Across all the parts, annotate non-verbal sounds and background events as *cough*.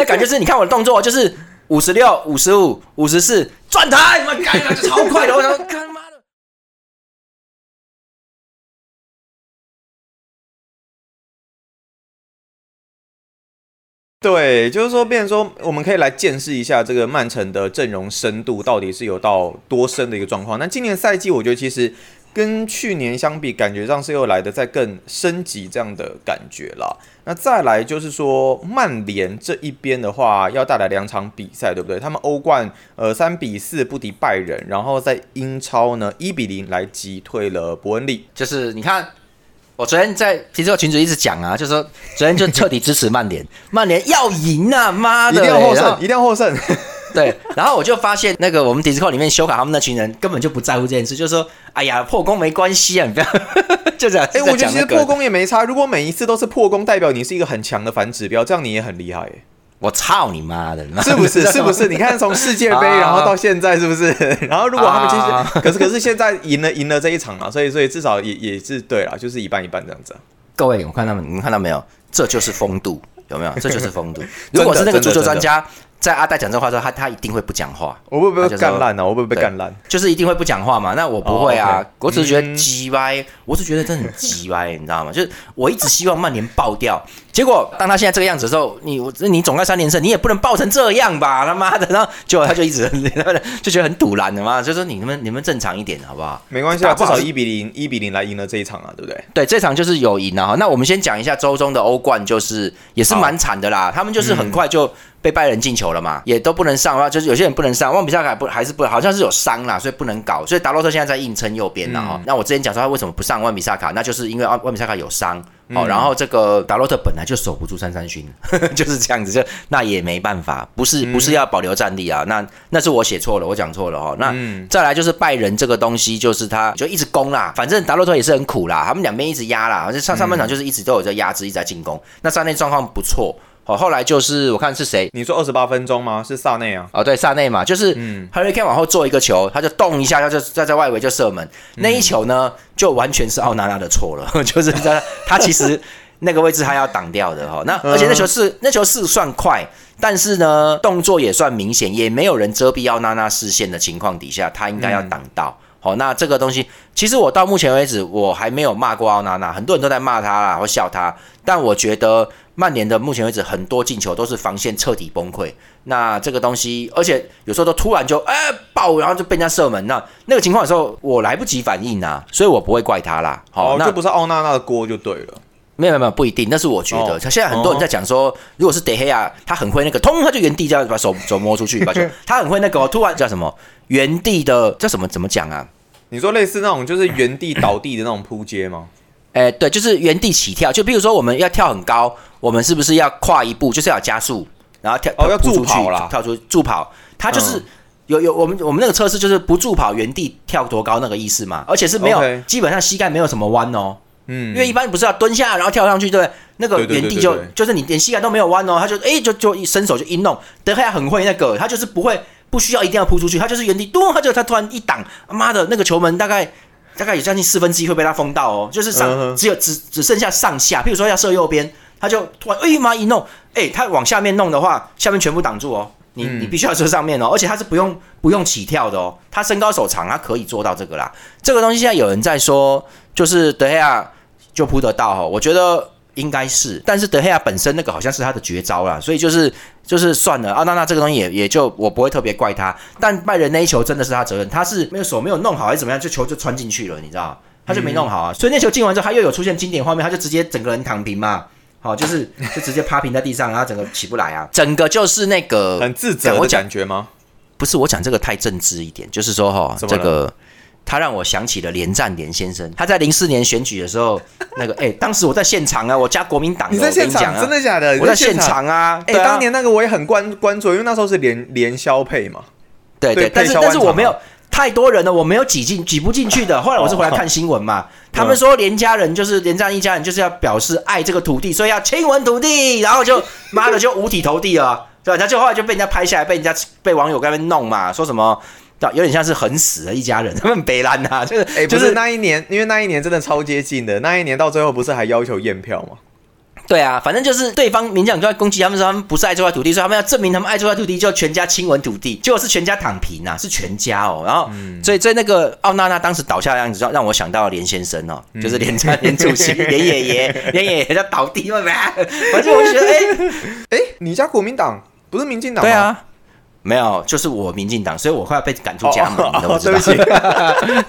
那感觉是你看我的动作就是五十六、五十五、五十四转台，妈干了就超快的，我想干妈的。对，就是说，变成说，我们可以来见识一下这个曼城的阵容深度到底是有到多深的一个状况。那今年赛季，我觉得其实跟去年相比，感觉上是又来的再更升级这样的感觉了。那再来就是说，曼联这一边的话，要带来两场比赛，对不对？他们欧冠呃三比四不敌拜仁，然后在英超呢一比零来击退了伯恩利。就是你看。我昨天在其实我群主一直讲啊，就是说昨天就彻底支持曼联，*laughs* 曼联要赢啊，妈的，一定要获胜，一定要获胜。对，然后我就发现那个我们 Discord 里面修改他们那群人根本就不在乎这件事，就是说，哎呀，破功没关系啊，你不要就这样。哎，我觉得其实破功也没差，如果每一次都是破功，代表你是一个很强的反指标，这样你也很厉害。我操你妈的！是不是？*laughs* 是不是？你看从世界杯然后到现在，是不是？*laughs* 然后如果他们其实，可是可是现在赢了赢了这一场嘛，所以所以至少也也是对了，就是一半一半这样子。各位，我看他们，你们看到没有？这就是风度，有没有？这就是风度。*laughs* 如果是那个足球专家。在阿大讲这话的时候，他他一定会不讲话。我会不会干烂呢？我会不会被干烂？就是一定会不讲话嘛。那我不会啊，我只是觉得鸡歪，我是觉得真的很鸡歪，你知道吗？就是我一直希望曼联爆掉，结果当他现在这个样子的时候，你我你总该三连胜，你也不能爆成这样吧？他妈的，然后结果他就一直就觉得很堵然的嘛，就说你们你们正常一点好不好？没关系啊，至少一比零一比零来赢了这一场啊，对不对？对，这场就是有赢啊。那我们先讲一下周中的欧冠，就是也是蛮惨的啦，他们就是很快就。被拜仁进球了嘛，也都不能上就是有些人不能上。万比萨卡不还是不，好像是有伤啦，所以不能搞。所以达洛特现在在硬撑右边了哈。那我之前讲说他为什么不上万比萨卡，那就是因为万比萨卡有伤哦。然后这个达洛特本来就守不住三三勋，*laughs* 就是这样子，就那也没办法，不是不是要保留战力啊。那那是我写错了，我讲错了哈。那再来就是拜仁这个东西，就是他就一直攻啦，反正达洛特也是很苦啦，他们两边一直压啦，而且上上半场就是一直都有在压制，一直在进攻。那三内状况不错。哦，后来就是我看是谁？你说二十八分钟吗？是萨内啊？哦，对，萨内嘛，就是嗯，Hurricane 往后做一个球，他就动一下，他就 *laughs* 在在外围就射门。那一球呢，就完全是奥纳纳的错了，*laughs* 就是在他其实那个位置他要挡掉的哈。那而且那球是那球是算快，但是呢动作也算明显，也没有人遮蔽奥纳纳视线的情况底下，他应该要挡到。好，那这个东西其实我到目前为止我还没有骂过奥纳纳，很多人都在骂他啦或笑他，但我觉得。曼联的目前为止很多进球都是防线彻底崩溃，那这个东西，而且有时候都突然就哎爆，然后就被人家射门，那那个情况的时候我来不及反应啊，所以我不会怪他啦。好，那这不是奥纳纳的锅就对了。没有没有不一定，那是我觉得。他现在很多人在讲说，如果是德黑亚，他很会那个，通他就原地这样把手手摸出去把球，*laughs* 他很会那个，突然叫什么原地的叫什么怎么讲啊？你说类似那种就是原地倒地的那种扑街吗？哎，对，就是原地起跳。就比如说我们要跳很高。我们是不是要跨一步，就是要加速，然后跳哦，要助跑了，跳出助跑。他就是有有我们我们那个测试就是不助跑，原地跳多高那个意思嘛？而且是没有，基本上膝盖没有什么弯哦。嗯，因为一般不是要蹲下然后跳上去，对不对？那个原地就就是你连膝盖都没有弯哦，他就哎就就一伸手就一弄。德赫亚很会那个，他就是不会不需要一定要扑出去，他就是原地咚，他就他突然一挡，妈的那个球门大概大概有将近四分之一会被他封到哦，就是上只有只只剩下上下，譬如说要射右边。他就突然哎妈一弄，哎，他往下面弄的话，下面全部挡住哦。你你必须要射上面哦，而且他是不用不用起跳的哦。他身高手长，他可以做到这个啦。这个东西现在有人在说，就是德黑亚就扑得到哈。我觉得应该是，但是德黑亚本身那个好像是他的绝招啦，所以就是就是算了啊。那那这个东西也也就我不会特别怪他。但拜仁那一球真的是他责任，他是没有手没有弄好还是怎么样，就球就穿进去了，你知道他就没弄好啊。所以那球进完之后，他又有出现经典画面，他就直接整个人躺平嘛。好，就是就直接趴平在地上，然后整个起不来啊，整个就是那个很自责的感觉吗？不是，我讲这个太正直一点，就是说哈，这个他让我想起了连战连先生，他在零四年选举的时候，*laughs* 那个哎，当时我在现场啊，我加国民党，你在现场真的假的？我在现场啊，哎，当年那个我也很关关注，因为那时候是连连消配嘛，对对，但是但是我没有。太多人了，我没有挤进，挤不进去的。*laughs* 后来我是回来看新闻嘛，他们说连家人就是连战一家人就是要表示爱这个土地，所以要亲吻土地，然后就妈的就五体投地了，对吧？他就后来就被人家拍下来，被人家被网友在那边弄嘛，说什么有点像是很死的一家人，*laughs* 他们北兰呐，就是哎，就是那一年，因为那一年真的超接近的，那一年到最后不是还要求验票吗？对啊，反正就是对方民将就在攻击他们说他们不是爱这块土地，所以他们要证明他们爱这块土地，就全家亲吻土地，结果是全家躺平啊，是全家哦。然后，所以在那个奥娜娜当时倒下的样子，让让我想到了连先生哦，就是连家连主席、连爷爷、*laughs* 连爷爷在倒地了没？反 *laughs* 正我就觉得，哎哎，你家国民党不是民进党？对啊。没有，就是我民进党，所以我快要被赶出家门，你懂对不起，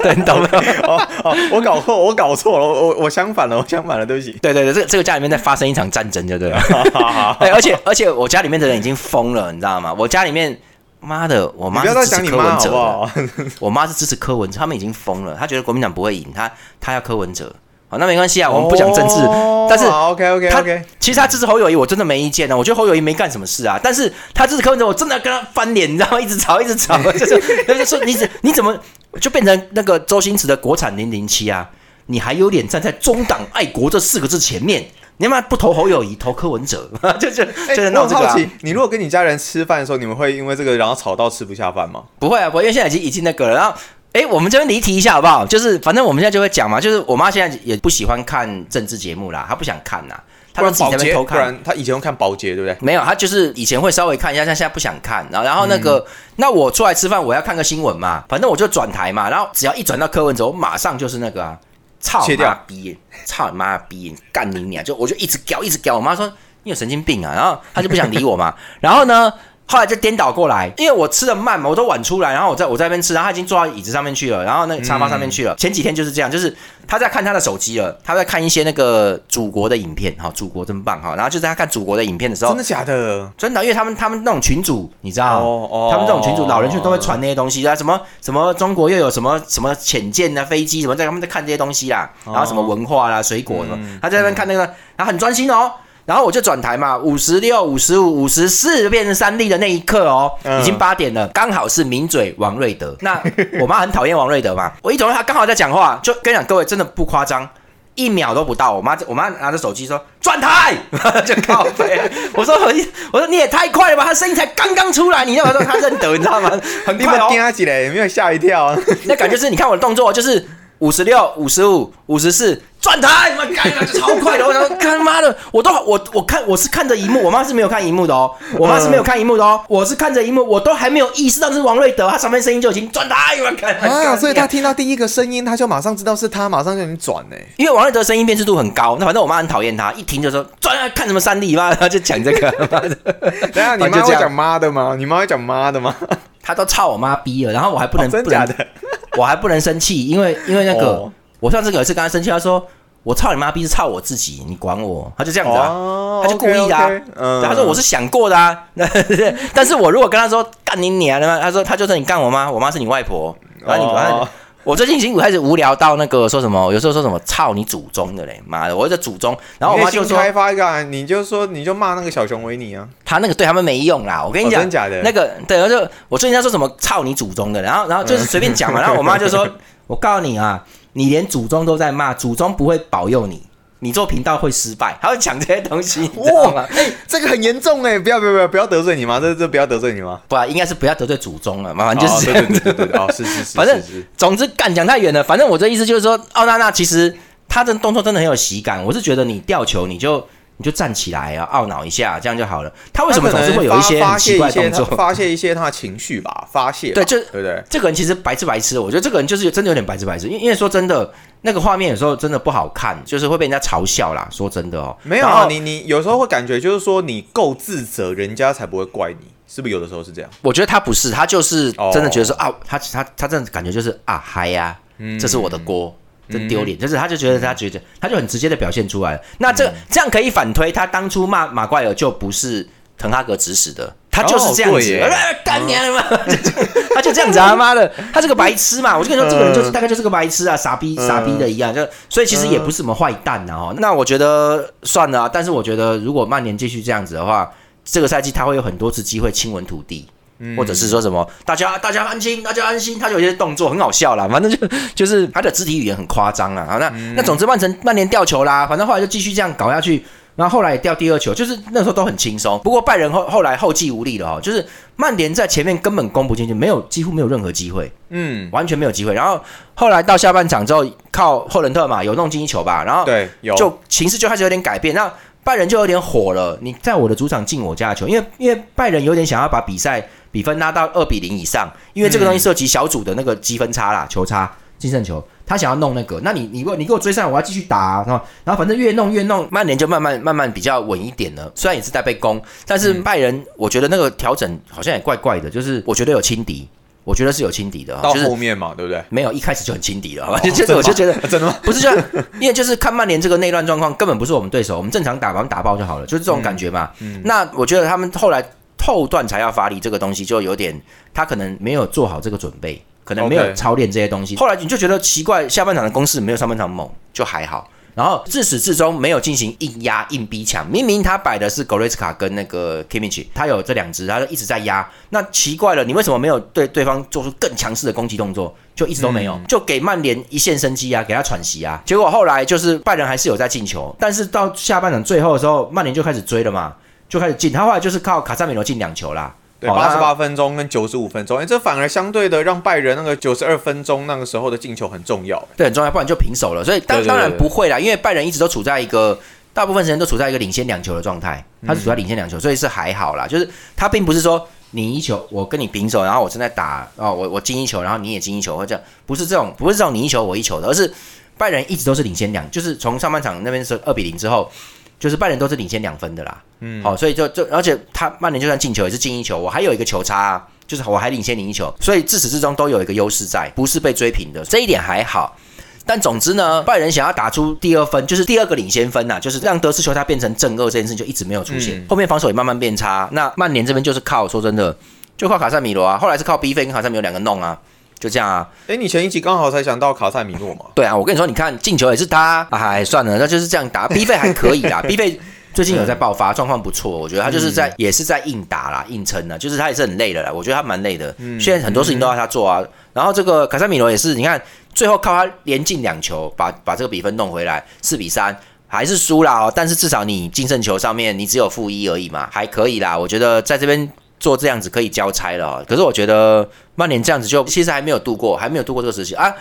对，你懂吗？哦哦，我搞错，我搞错了，我我相反了，我相反了，对不起。对对对，这这个家里面在发生一场战争，就对了。*laughs* 对，而且而且我家里面的人已经疯了，你知道吗？我家里面，妈的，我妈支持柯文哲，*laughs* 我妈是支持柯文哲，他们已经疯了，他觉得国民党不会赢，他他要柯文哲。好，那没关系啊，我们不讲政治，但是 OK OK OK，其实他支持侯友谊，我真的没意见呢。我觉得侯友谊没干什么事啊，但是他支持柯文哲，我真的要跟他翻脸，你知道吗？一直吵，一直吵，*laughs* 就是，就说你怎你怎么就变成那个周星驰的国产零零七啊？你还有脸站在中党爱国这四个字前面？你他妈不投侯友谊，投柯文哲，*laughs* 就就就闹这个。你如果跟你家人吃饭的时候，你们会因为这个然后吵到吃不下饭吗？不会啊，不会，因为现在已经已经那个了，然后。哎，我们这边离题一下好不好？就是反正我们现在就会讲嘛，就是我妈现在也不喜欢看政治节目啦，她不想看呐。她自己在那边偷看，她以前会看保洁，对不对？没有，她就是以前会稍微看一下，但现在不想看。然后，然后那个，那我出来吃饭，我要看个新闻嘛，反正我就转台嘛。然后只要一转到柯文哲，我马上就是那个啊，操你妈逼，操你妈逼，干你娘！就我就一直屌，一直屌。我妈说你有神经病啊，然后她就不想理我嘛。*laughs* 然后呢？后来就颠倒过来，因为我吃的慢嘛，我都晚出来，然后我在我在那边吃，然后他已经坐到椅子上面去了，然后那个沙发上面去了。前几天就是这样，就是他在看他的手机了，他在看一些那个祖国的影片，哈，祖国真棒哈。然后就在他看祖国的影片的时候，真的假的？真的，因为他们他们那种群主，你知道，他们这种群主老人群都会传那些东西啊，什么什么中国又有什么什么潜舰啊、飞机什么，在他们在看这些东西啦，然后什么文化啦、水果什么，他在那边看那个，然后很专心哦。然后我就转台嘛，五十六、五十五、五十四变成三 D 的那一刻哦，已经八点了，刚好是名嘴王瑞德。*laughs* 那我妈很讨厌王瑞德嘛，我一转他刚好在讲话，就跟你讲各位真的不夸张，一秒都不到，我妈我妈拿着手机说转台，*laughs* 就靠背。我说我我说你也太快了吧，他声音才刚刚出来，你要说他认得，*laughs* 你知道吗？很快哦，惊起来有没有吓一跳？那感觉是你看我的动作就是。五十六、五十五、五十四，转台！妈干了，超快的！我说，他妈的，我都我我看我是看着荧幕，我妈是没有看荧幕的哦，我妈是没有看荧幕的哦，我是看着荧幕，我都还没有意识到是王瑞德，他上面声音就已经转台！我看啊，所以他听到第一个声音，他就马上知道是他，马上就已经转呢。因为王瑞德声音辨识度很高，那反正我妈很讨厌他，一听就说转啊，看什么三 D 妈，他就讲这个。*laughs* 等下你妈会讲妈的吗？你妈会讲妈的吗？*laughs* 他都操我妈逼了，然后我还不能真假的。我还不能生气，因为因为那个，我上次有一次跟他生气，他说我操你妈逼是操我自己，你管我，他就这样子啊，他就故意的啊，他说我是想过的啊，*laughs* 但是我如果跟他说干你娘的嘛，他说他就是你干我妈，我妈是你外婆，然后你反正。我最近已经开始无聊到那个说什么，有时候说什么操你祖宗的嘞，妈的，我在祖宗，然后我妈就说开发一个，你就说你就骂那个小熊维尼啊，他那个对他们没用啦，我跟你讲，真假的，那个对，我就我最近在说什么操你祖宗的，然后然后就是随便讲嘛，*laughs* 然后我妈就说，我告诉你啊，你连祖宗都在骂，祖宗不会保佑你。你做频道会失败，还会讲这些东西，哇！哎，这个很严重哎，不要不要不要不要得罪你吗？这这不要得罪你吗？不啊，应该是不要得罪祖宗了，麻烦就是对对对对哦，是是 *laughs* 是，反正总之干讲太远了，反正我这意思就是说，奥娜娜其实她的动作真的很有喜感，我是觉得你吊球你就。你就站起来啊，懊恼一下，这样就好了。他为什么总是会有一些奇怪动作？发泄一些他的情绪吧，发泄。对，就对不对？这个人其实白痴白痴，我觉得这个人就是真的有点白痴白痴。因因为说真的，那个画面有时候真的不好看，就是会被人家嘲笑啦。说真的哦，没有啊，你你有时候会感觉就是说你够自责，人家才不会怪你，是不是？有的时候是这样。我觉得他不是，他就是真的觉得说啊，他他他真的感觉就是啊嗨呀，这是我的锅。真丢脸，就是他就觉得他觉得他就很直接的表现出来。那这这样可以反推，他当初骂马怪尔就不是滕哈格指使的，他就是这样子，干娘了嘛，*laughs* 他就这样子啊 *laughs* 妈的，他是个白痴嘛。我就跟你说，这个人就是大概就是个白痴啊，傻逼傻逼的一样，就所以其实也不是什么坏蛋啊。哦，那我觉得算了，但是我觉得如果曼联继续这样子的话，这个赛季他会有很多次机会亲吻土地。或者是说什么，大家大家安心，大家安心，他就有些动作很好笑啦，反正就就是他的肢体语言很夸张啊。好，那那总之曼城曼联掉球啦，反正后来就继续这样搞下去，然后后来也掉第二球，就是那时候都很轻松。不过拜仁后后来后继无力了哦，就是曼联在前面根本攻不进去，没有几乎没有任何机会，嗯，完全没有机会。然后后来到下半场之后，靠霍伦特嘛有弄进一球吧，然后对有就形势就开始有点改变。那拜仁就有点火了。你在我的主场进我家的球，因为因为拜仁有点想要把比赛比分拉到二比零以上，因为这个东西涉及小组的那个积分差啦，球差净胜球。他想要弄那个，那你你你给我追上，我要继续打，然后然后反正越弄越弄，曼联就慢慢慢慢比较稳一点了。虽然也是在被攻，但是拜仁我觉得那个调整好像也怪怪的，就是我觉得有轻敌，我觉得是有轻敌的。到后面嘛，对不对？没有，一开始就很轻敌了，好吧？*laughs* 就是我就觉得 *laughs* 真的吗？不是这样，因为就是看曼联这个内乱状况根本不是我们对手，我们正常打把他们打爆就好了，就是这种感觉嘛。那我觉得他们后来后段才要发力，这个东西就有点他可能没有做好这个准备。可能没有操练这些东西，后来你就觉得奇怪，下半场的攻势没有上半场猛，就还好。然后自始至终没有进行硬压、硬逼抢，明明他摆的是格雷斯卡跟那个 Kimmich，他有这两只，他就一直在压。那奇怪了，你为什么没有对对方做出更强势的攻击动作？就一直都没有，就给曼联一线生机啊，给他喘息啊。结果后来就是拜仁还是有在进球，但是到下半场最后的时候，曼联就开始追了嘛，就开始进。他后来就是靠卡萨米罗进两球啦。对，八十八分钟跟九十五分钟，哎，这反而相对的让拜仁那个九十二分钟那个时候的进球很重要，对，很重要，不然就平手了。所以当当然不会啦，因为拜仁一直都处在一个大部分时间都处在一个领先两球的状态，他是处在领先两球，所以是还好啦。就是他并不是说你一球我跟你平手，然后我正在打哦，我我进一球，然后你也进一球，或者不是这种，不是这种你一球我一球的，而是拜仁一直都是领先两，就是从上半场那边是二比零之后。就是拜仁都是领先两分的啦，嗯，好，所以就就而且他曼联就算进球也是进一球，我还有一个球差，啊就是我还领先你一球，所以自始至终都有一个优势在，不是被追平的，这一点还好。但总之呢，拜仁想要打出第二分，就是第二个领先分呐，就是让德斯球他变成正二这件事就一直没有出现，后面防守也慢慢变差。那曼联这边就是靠说真的，就靠卡塞米罗啊，后来是靠 B 费跟卡塞米罗两个弄啊。就这样啊！哎，你前一集刚好才想到卡塞米诺嘛？对啊，我跟你说，你看进球也是他，哎，算了，那就是这样打。*laughs* B 费还可以啦，B 费最近有在爆发，状况不错。我觉得他就是在也是在硬打啦，硬撑啦，就是他也是很累的啦。我觉得他蛮累的，嗯现在很多事情都要他做啊。然后这个卡塞米罗也是，你看最后靠他连进两球，把把这个比分弄回来，四比三还是输了哦。但是至少你净胜球上面你只有负一而已嘛，还可以啦。我觉得在这边。做这样子可以交差了，可是我觉得曼联这样子就其实还没有度过，还没有度过这个时期啊。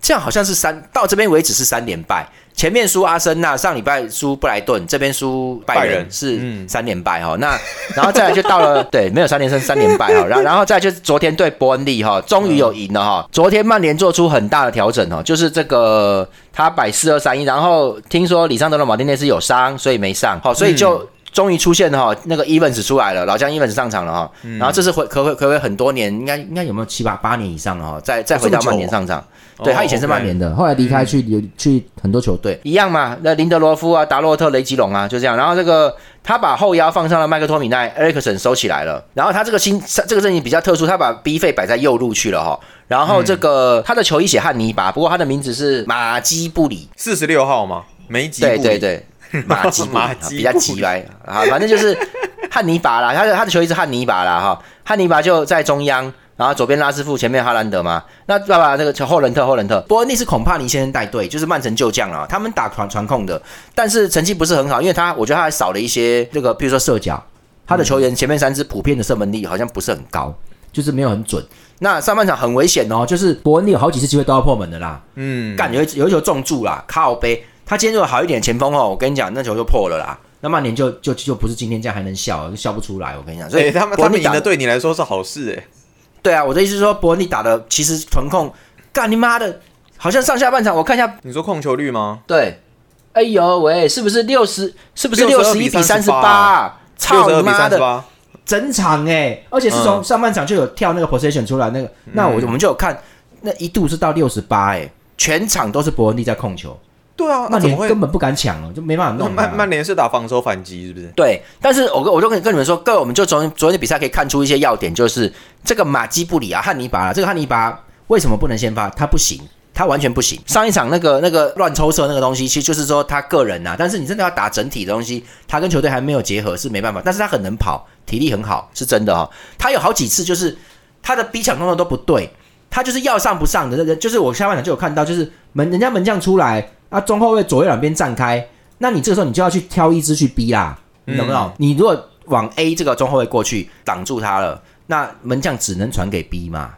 这样好像是三到这边为止是三连败，前面输阿森纳，上礼拜输布莱顿，这边输拜仁是三连败哈。那然后再来就到了 *laughs* 对，没有三连胜，三连败哈。然后然后再就是昨天对伯恩利哈，终于有赢了哈。昨天曼联做出很大的调整哦，就是这个他摆四二三一，然后听说里桑德罗马丁内斯有伤，所以没上，好，所以就。终于出现了哈，那个 Evans 出来了，老将 Evans 上场了哈，然后这是回可回可回很多年，应该应该有没有七八八年以上了哈，再再回到曼联上场，对他以前是曼联的，后来离开去有去很多球队。一样嘛，那林德罗夫啊、达洛特、雷吉隆啊就这样，然后这个他把后腰放上了麦克托米奈、埃克森收起来了，然后他这个新这个阵型比较特殊，他把 B 费摆在右路去了哈，然后这个他的球衣写汉尼拔，不过他的名字是马基布里，四十六号吗？梅吉对对对。*laughs* 马吉马吉比较急来啊，反正就是汉尼拔啦，他的他的球衣是汉尼拔啦哈，汉尼拔就在中央，然后左边拉师傅，前面哈兰德嘛，那爸爸那个后伦特后伦特，伯恩利是恐怕尼先生带队，就是曼城旧将啊，他们打传传控的，但是成绩不是很好，因为他我觉得他还少了一些这个，比如说射脚，他的球员前面三支普遍的射门力好像不是很高，就是没有很准。那上半场很危险哦，就是伯恩利有好几次机会都要破门的啦，嗯，干有有一球中柱啦，靠背。他今天如果好一点前锋哦，我跟你讲，那球就破了啦。那曼联就就就不是今天这样还能笑，就笑不出来。我跟你讲，所以他们他们赢的对你来说是好事哎。对啊，我的意思是说，伯恩利打的其实纯控，干你妈的，好像上下半场我看一下，你说控球率吗？对，哎呦喂，是不是六十？是不是六十一比三十八？操你妈的，整场哎，而且是从上半场就有跳那个 position 出来那个，那我我们就有看，那一度是到六十八哎，全场都是伯恩利在控球。对啊，曼联根本不敢抢了，就没办法弄。曼曼联是打防守反击，是不是？对，但是我跟我就跟跟你们说，各位，我们就从昨天的比赛可以看出一些要点，就是这个马基布里啊，汉尼拔，啊这个汉尼拔为什么不能先发？他不行，他完全不行。上一场那个那个乱抽射那个东西，其实就是说他个人呐，但是你真的要打整体的东西，他跟球队还没有结合是没办法。但是他很能跑，体力很好，是真的哦。他有好几次就是他的逼抢动作都不对，他就是要上不上的那个，就是我下半场就有看到，就是门人家门将出来。啊，中后卫左右两边站开，那你这个时候你就要去挑一支去逼啦，你懂不懂？你如果往 A 这个中后卫过去挡住他了，那门将只能传给 B 嘛，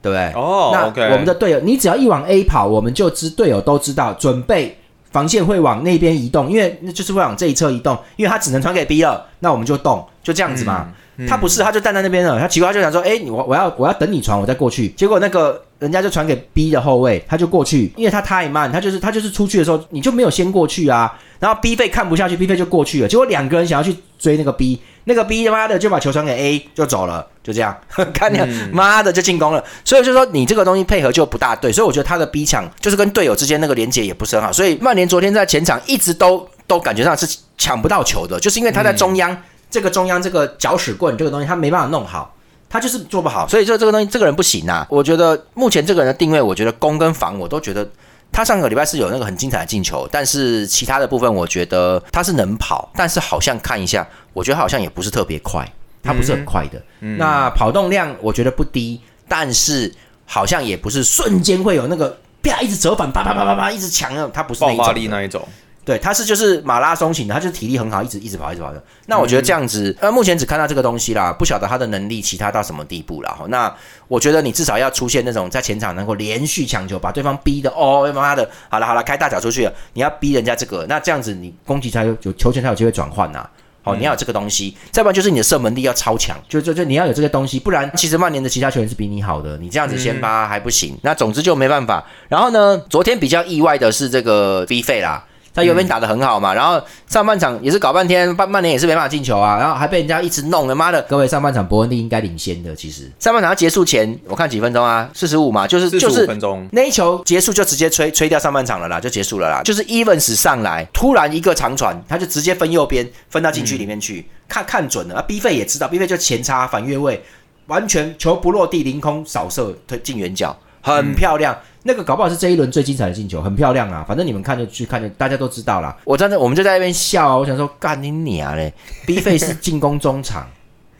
对不对？哦，那我们的队友，你只要一往 A 跑，我们就知队友都知道准备防线会往那边移动，因为那就是会往这一侧移动，因为他只能传给 B 了，那我们就动，就这样子嘛。他不是，他就站在那边了。他奇怪，就想说，哎，我我要我要等你传，我再过去。结果那个人家就传给 B 的后卫，他就过去，因为他太慢，他就是他就是出去的时候你就没有先过去啊。然后 B 费看不下去，B 费就过去了。结果两个人想要去追那个 B，那个 B 他妈的就把球传给 A 就走了，就这样，*laughs* 看你妈的就进攻了。所以就说你这个东西配合就不大对。所以我觉得他的 B 抢就是跟队友之间那个连接也不是很好。所以曼联昨天在前场一直都都感觉上是抢不到球的，就是因为他在中央。这个中央这个搅屎棍这个东西他没办法弄好，他就是做不好，所以就这个东西这个人不行啊。我觉得目前这个人的定位，我觉得攻跟防我都觉得他上个礼拜是有那个很精彩的进球，但是其他的部分我觉得他是能跑，但是好像看一下，我觉得好像也不是特别快，他不是很快的。那跑动量我觉得不低，但是好像也不是瞬间会有那个啪一直折返，啪啪啪啪啪一直抢，他不是爆发力那一种。对，他是就是马拉松型的，他就是体力很好，一直一直跑，一直跑的。那我觉得这样子，呃，目前只看到这个东西啦，不晓得他的能力其他到什么地步了。那我觉得你至少要出现那种在前场能够连续抢球，把对方逼的哦妈的，好了好了，开大脚出去了，你要逼人家这个，那这样子你攻击才有有球权才有机会转换呐。好，你要有这个东西，再不然就是你的射门力要超强，就就就你要有这个东西，不然其实曼联的其他球员是比你好的，你这样子先发还不行。那总之就没办法。然后呢，昨天比较意外的是这个 B 费啦。他右边打的很好嘛，然后上半场也是搞半天，半半年也是没办法进球啊，然后还被人家一直弄，他妈的！各位上半场伯恩利应该领先的，其实上半场结束前我看几分钟啊，四十五嘛，就是就是分钟那一球结束就直接吹吹掉上半场了啦，就结束了啦。就是 Evans 上来突然一个长传，他就直接分右边分到禁区里面去，看看准了啊！B 费也知道，B 费就前插反越位，完全球不落地凌空扫射推进远角，很漂亮。那个搞不好是这一轮最精彩的进球，很漂亮啊！反正你们看就去看就，大家都知道啦。我站在我们就在那边笑啊！我想说，干你娘嘞！B 费是进攻中场，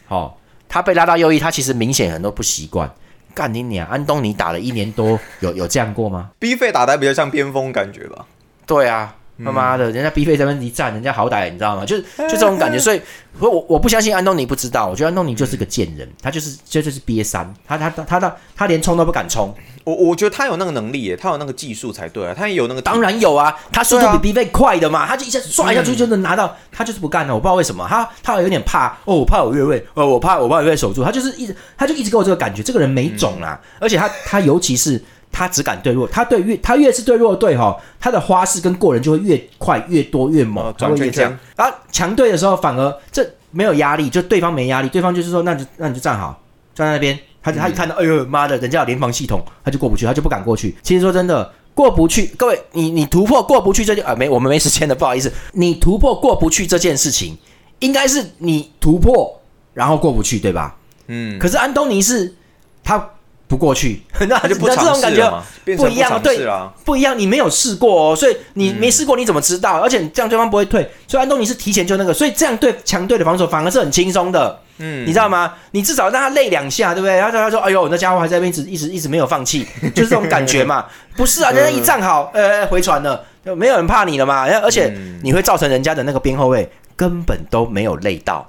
好，*laughs* 他被拉到右翼，他其实明显很多不习惯。干你娘！安东尼打了一年多，有有这样过吗？B 费打的比较像边锋感觉吧？对啊。他妈的，人家 B 费在那边一站，人家好歹你知道吗？就是就这种感觉，所以我我我不相信安东尼不知道，我觉得安东尼就是个贱人，他就是这就是憋三，他他他他他他连冲都不敢冲。我我觉得他有那个能力耶，他有那个技术才对啊，他也有那个当然有啊，他速度比 B 费快的嘛，他就一下刷一下出去就能拿到，他就是不干了，我不知道为什么，他他有点怕哦，我怕我越位，哦，我怕我怕越位守住，他就是一直他就一直给我这个感觉，这个人没种啦，而且他他尤其是。他只敢对弱，他对越他越是对弱队哈，他的花式跟过人就会越快越多越猛，会越这样。啊，强队的时候反而这没有压力，就对方没压力，对方就是说那就那你就站好，站在那边。他他一看到，哎呦妈的，人家有联防系统，他就过不去，他就不敢过去。其实说真的，过不去，各位你你突破过不去这件啊没我们没时间的，不好意思，你突破过不去这件事情，应该是你突破然后过不去对吧？嗯。可是安东尼是他。不过去，*laughs* 那就不这种感觉不一样，对，不一样。你没有试过哦，所以你没试过，你怎么知道？而且这样对方不会退。所以安东尼是提前就那个，所以这样对强队的防守反而是很轻松的。嗯，你知道吗？你至少让他累两下，对不对？然后他说：“哎呦，那家伙还在那边一直一直一直没有放弃，*laughs* 就是这种感觉嘛。”不是啊，*laughs* 人家一站好，呃，回传了，就没有人怕你了嘛。而且你会造成人家的那个边后卫根本都没有累到。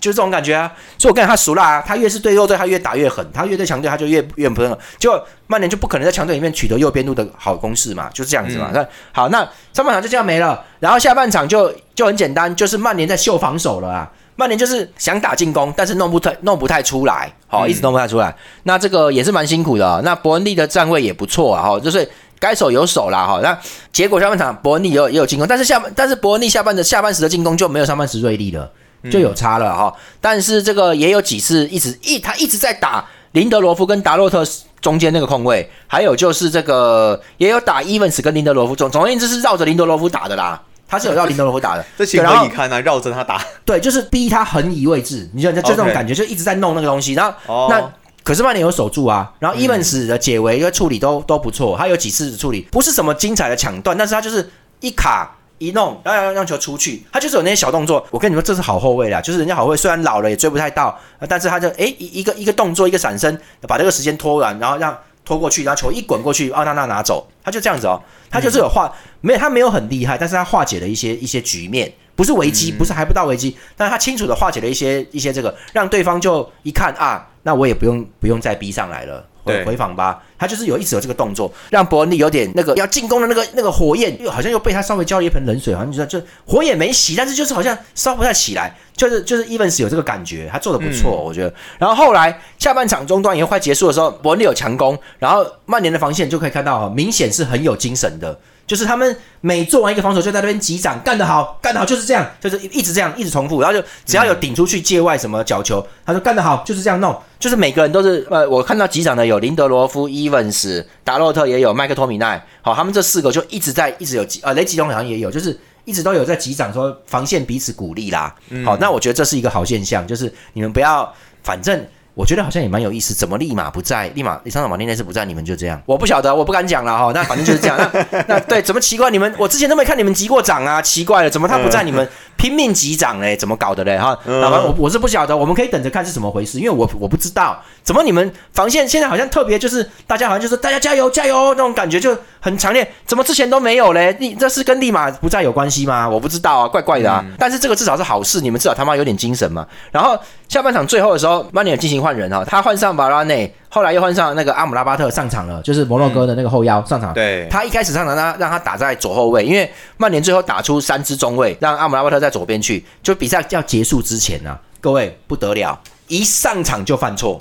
就是这种感觉啊，所以我跟他熟啦，他越是对弱队，他越打越狠；他越对强队，他就越越不狠。就曼联就不可能在强队里面取得右边路的好攻势嘛，就是这样子嘛。那好，那上半场就这样没了，然后下半场就就很简单，就是曼联在秀防守了啊。曼联就是想打进攻，但是弄不太弄不太出来，好，一直弄不太出来。那这个也是蛮辛苦的。那伯恩利的站位也不错啊，哈，就是该守有守啦，哈。那结果下半场伯恩利也有也有进攻，但是下但是伯恩利下半的下半时的进攻就没有上半时锐利了。就有差了哈，但是这个也有几次一直一他一直在打林德罗夫跟达洛特中间那个空位，还有就是这个也有打伊文斯跟林德罗夫总总而言之是绕着林德罗夫打的啦，他是有绕林德罗夫打的，这情何以堪啊？绕着他打，对，就是逼他横移位置，你就就这种感觉，就一直在弄那个东西，然后那可是曼联有守住啊，然后伊文斯的解围跟处理都都不错，他有几次处理不是什么精彩的抢断，但是他就是一卡。一弄，然后让让球出去，他就是有那些小动作。我跟你说，这是好后卫啦，就是人家好后卫，虽然老了也追不太到，但是他就哎一一个一个动作，一个闪身，把这个时间拖完，然后让拖过去，然后球一滚过去，奥纳纳拿走，他就这样子哦，他就是有化，没有他没有很厉害，但是他化解了一些一些局面，不是危机，不是还不到危机，但是他清楚的化解了一些一些这个，让对方就一看啊，那我也不用不用再逼上来了。回回访吧，他就是有一直有这个动作，让伯恩利有点那个要进攻的那个那个火焰，又好像又被他稍微浇了一盆冷水，好像就就火也没熄，但是就是好像烧不太起来，就是就是 Evans 有这个感觉，他做的不错，我觉得。然后后来下半场中段也快结束的时候，伯恩利有强攻，然后曼联的防线就可以看到，明显是很有精神的。就是他们每做完一个防守，就在那边击掌，干得好，干得好，就是这样，就是一直这样，一直重复，然后就只要有顶出去界外什么角球，他说干得好，就是这样弄，就是每个人都是呃，我看到击掌的有林德罗夫、伊文斯、达洛特也有麦克托米奈，好，他们这四个就一直在一直有击，呃，雷吉隆好像也有，就是一直都有在击掌，说防线彼此鼓励啦，好，那我觉得这是一个好现象，就是你们不要，反正。我觉得好像也蛮有意思，怎么立马不在？立马，你上场马丁内斯不在，你们就这样？我不晓得，我不敢讲了哈。那反正就是这样。那 *laughs* 那对，怎么奇怪？你们我之前都没看你们击过掌啊，奇怪了，怎么他不在？你们 *laughs* 拼命击掌嘞？怎么搞的嘞？哈，老板，我我是不晓得，我们可以等着看是怎么回事，因为我我不知道怎么你们防线现在好像特别，就是大家好像就是大家加油加油那种感觉就很强烈，怎么之前都没有嘞？你这是跟立马不在有关系吗？我不知道啊，怪怪的啊。但是这个至少是好事，你们至少他妈有点精神嘛。然后下半场最后的时候，曼联进行换人哈，他换上。巴拉内，后来又换上那个阿姆拉巴特上场了，就是摩洛哥的那个后腰上场。对，他一开始上场，他让他打在左后卫，因为曼联最后打出三支中卫，让阿姆拉巴特在左边去。就比赛要结束之前呢，各位不得了，一上场就犯错，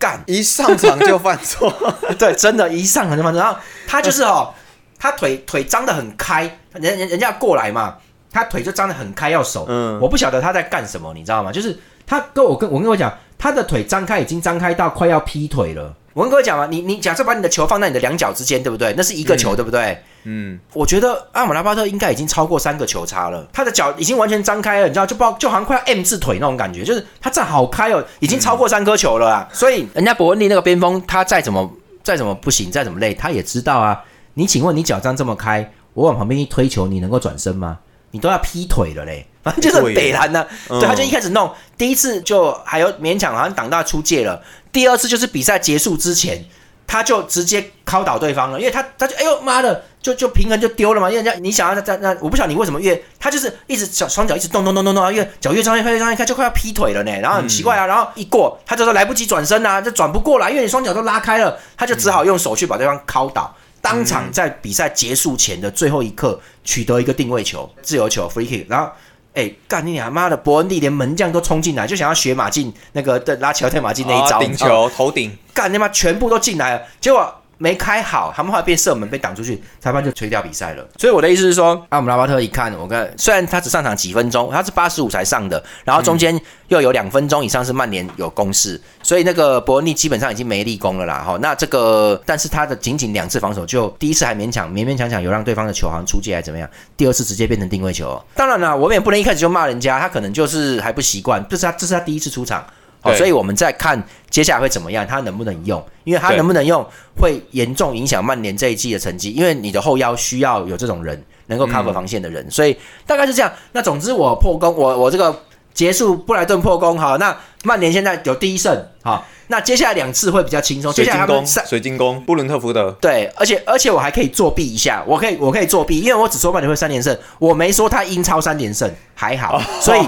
干一上场就犯错，*laughs* 对，真的，一上场就犯错。然后他就是哦，他腿腿张得很开，人人人家过来嘛，他腿就张得很开要守。嗯，我不晓得他在干什么，你知道吗？就是他跟我跟我跟我讲。他的腿张开，已经张开到快要劈腿了。我跟各位讲嘛，你你假设把你的球放在你的两脚之间，对不对？那是一个球，对不对？嗯，我觉得阿姆拉巴特应该已经超过三个球差了。他的脚已经完全张开了，你知道，就包就好像快要 M 字腿那种感觉，就是他站好开哦，已经超过三颗球了啊。所以人家伯恩利那个边锋，他再怎么再怎么不行，再怎么累，他也知道啊。你请问你脚张这么开，我往旁边一推球，你能够转身吗？你都要劈腿了嘞。反正就是北蓝呢，对，他就一开始弄，第一次就还有勉强好像挡到出界了，第二次就是比赛结束之前，他就直接敲倒对方了，因为他他就哎呦妈的，就就平衡就丢了嘛，因为人家你想要在那，我不晓得你为什么越他就是一直脚双脚一直动动动动动，越脚越张越开越张越开，就快要劈腿了呢，然后很奇怪啊，然后一过他就说来不及转身啊，就转不过来，因为你双脚都拉开了，他就只好用手去把对方敲倒，当场在比赛结束前的最后一刻取得一个定位球，自由球 free kick，然后。哎，干你娘妈的！伯恩利连门将都冲进来，就想要学马竞那个的拉乔特马竞那一招顶球头顶，干你妈全部都进来了，结果。没开好，他们后来变射门被挡出去，裁判就吹掉比赛了。所以我的意思是说，阿姆拉巴特一看，我看虽然他只上场几分钟，他是八十五才上的，然后中间又有两分钟以上是曼联有攻势，所以那个伯恩利基本上已经没立功了啦。哈，那这个但是他的仅仅两次防守，就第一次还勉强勉勉强强有让对方的球好像出界还怎么样，第二次直接变成定位球。当然了，我们也不能一开始就骂人家，他可能就是还不习惯，这是他这是他第一次出场。好，所以我们再看接下来会怎么样，他能不能用？因为他能不能用，会严重影响曼联这一季的成绩。因为你的后腰需要有这种人能够 cover 防线的人，所以大概是这样。那总之，我破功，我我这个结束布莱顿破功。好，那曼联现在有第一胜。好。那接下来两次会比较轻松。水晶宫，水晶宫，布伦特福德。对，而且而且我还可以作弊一下，我可以我可以作弊，因为我只说曼联会三连胜，我没说他英超三连胜，还好。所以，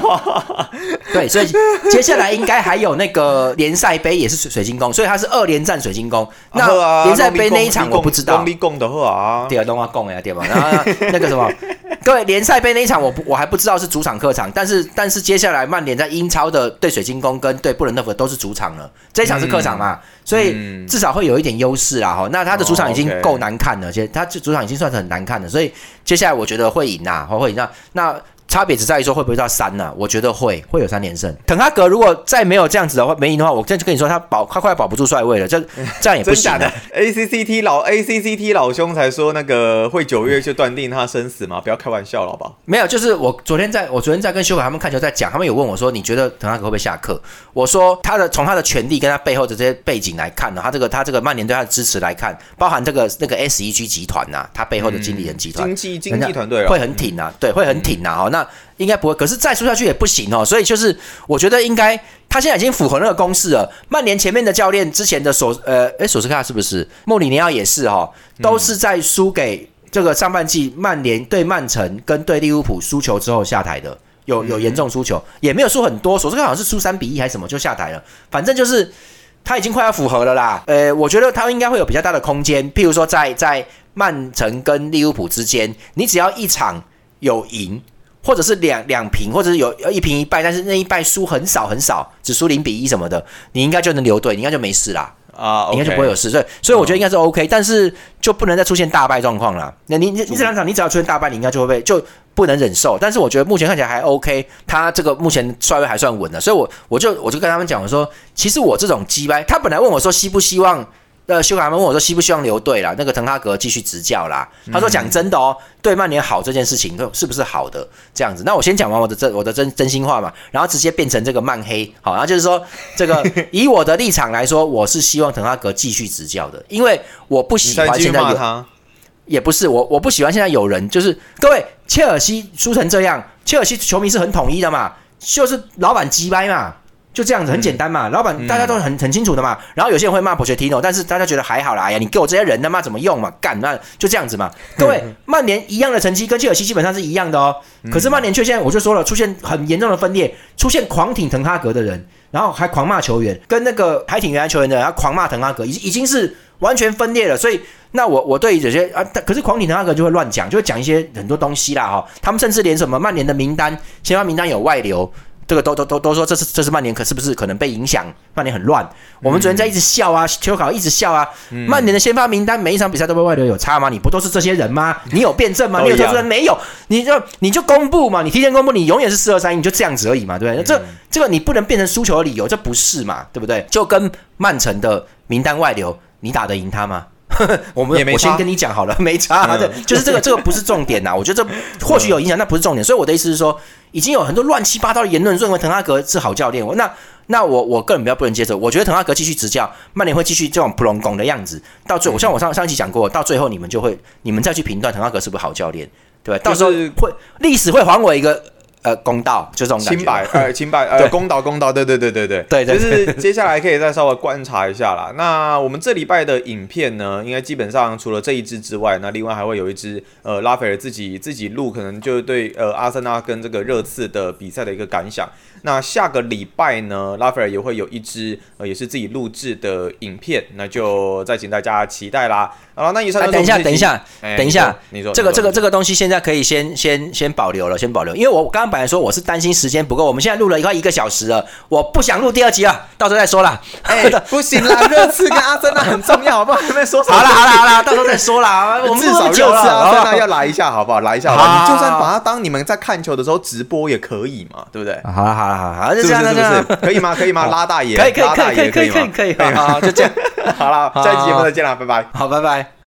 对，所以接下来应该还有那个联赛杯也是水水晶宫，所以他是二连战水晶宫。那联赛杯那一场我不知道。供的啊，第二动画供呀，对吧？然后那个什么，各位联赛杯那一场我不我还不知道是主场客场，但是但是接下来曼联在英超的对水晶宫跟对布伦特福德都是主场了。这一场是客场嘛，所以至少会有一点优势啦。哈，那他的主场已经够难看了，而且他这主场已经算是很难看了，所以接下来我觉得会赢呐，会赢。那那。差别只在于说会不会到三呢？我觉得会，会有三连胜。滕哈格如果再没有这样子的话，没赢的话，我这就跟你说，他保他快保不住帅位了。这 *laughs* 这样也不行的。A C C T 老 A C C T 老兄才说那个会九月就断定他生死吗？不要开玩笑了，好不好？没有，就是我昨天在我昨天在跟修凯他们看球在讲，他们有问我说，你觉得滕哈格会不会下课？我说他的从他的权力跟他背后的这些背景来看呢，他这个他这个曼联对他的支持来看，包含这个那个 S E G 集团呐，他背后的经理人集团、经济经济团队会很挺啊，对，会很挺啊。好，那。应该不会，可是再输下去也不行哦。所以就是，我觉得应该，他现在已经符合那个公式了。曼联前面的教练之前的索呃，诶，索斯卡是不是？莫里尼奥也是哈，都是在输给这个上半季曼联对曼城跟对利物浦输球之后下台的，有有严重输球，也没有输很多。索斯卡好像是输三比一还是什么就下台了。反正就是他已经快要符合了啦。呃，我觉得他应该会有比较大的空间，譬如说在在曼城跟利物浦之间，你只要一场有赢，或者是两两平，或者是有一平一败，但是那一败输很少很少，只输零比一什么的，你应该就能留队，你应该就没事啦。啊，应该就不会有事，所以所以我觉得应该是 OK，但是就不能再出现大败状况了。那你你这两场你只要出现大败，你应该就会被就不能忍受。但是我觉得目前看起来还 OK，他这个目前帅位还算稳的，所以我我就我就跟他们讲我说，其实我这种击败，他本来问我说希不希望。呃，修卡们问我说希不希望留队啦？那个滕哈格继续执教啦。他说讲真的哦，对曼联好这件事情是不是好的？这样子，那我先讲完我的真我的真真心话嘛，然后直接变成这个曼黑。好，然后就是说这个 *laughs* 以我的立场来说，我是希望滕哈格继续执教的，因为我不喜欢现在有，也不是我我不喜欢现在有人就是各位切尔西输成这样，切尔西球迷是很统一的嘛，就是老板鸡掰嘛。就这样子很简单嘛，老板大家都很很清楚的嘛。然后有些人会骂博学 Tino，，但是大家觉得还好啦。哎呀，你给我这些人他妈怎么用嘛？干那就这样子嘛。各位，曼联一样的成绩跟切尔西基本上是一样的哦。可是曼联却现在我就说了，出现很严重的分裂，出现狂挺滕哈格的人，然后还狂骂球员，跟那个还挺原来球员的，然后狂骂滕哈格，已已经是完全分裂了。所以那我我对这些啊，可是狂挺滕哈格就会乱讲，就会讲一些很多东西啦哈。他们甚至连什么曼联的名单，先发名单有外流。这个都都都都说这是这是曼联，可是不是可能被影响？曼联很乱。我们昨天在一直笑啊，球考一直笑啊。曼联的先发名单每一场比赛都被外流，有差吗？你不都是这些人吗？你有辩证吗？你有投资人没有？你就你就公布嘛，你提前公布，你永远是四二三一，就这样子而已嘛，对不对？这这个你不能变成输球的理由，这不是嘛，对不对？就跟曼城的名单外流，你打得赢他吗？*laughs* 我们我先跟你讲好了，*laughs* 没差的，就是这个这个不是重点呐。*laughs* 我觉得这或许有影响，那不是重点。所以我的意思是说。已经有很多乱七八糟的言论，认为滕哈格是好教练。我那那我我个人比较不能接受。我觉得滕哈格继续执教，曼联会继续这种普隆拱的样子。到最后，像我上上一期讲过，到最后你们就会，你们再去评断滕哈格是不是好教练，对吧？到时候会历史会还我一个。呃，公道就这种清白，呃，*laughs* 清白，呃，公道，公道，对对对对对，对，就是接下来可以再稍微观察一下啦。那我们这礼拜的影片呢，应该基本上除了这一支之外，那另外还会有一支，呃，拉斐尔自己自己录，可能就是对呃阿森纳跟这个热刺的比赛的一个感想。那下个礼拜呢，拉斐尔也会有一支，呃，也是自己录制的影片，那就再请大家期待啦。好，那以上等一下，等一下，等一下，你说这个这个这个东西现在可以先先先保留了，先保留，因为我刚刚本来说我是担心时间不够，我们现在录了快一个小时了，我不想录第二集了，到时候再说了。哎，*laughs* 不行啦，热刺跟阿森纳很重要，好不好？前面说好了好了好了，到时候再说啦。*laughs* 我们至少热刺阿森纳要来一下，好不好？来一下好，你就算把它当你们在看球的时候直播也可以嘛，对不对？好了好了好了，是不是？是不是？可以吗？可以吗？拉大爷，可以可以可以可以可以可以可以，好，就这样，好了，下一期节目再见了，拜拜，好，拜拜。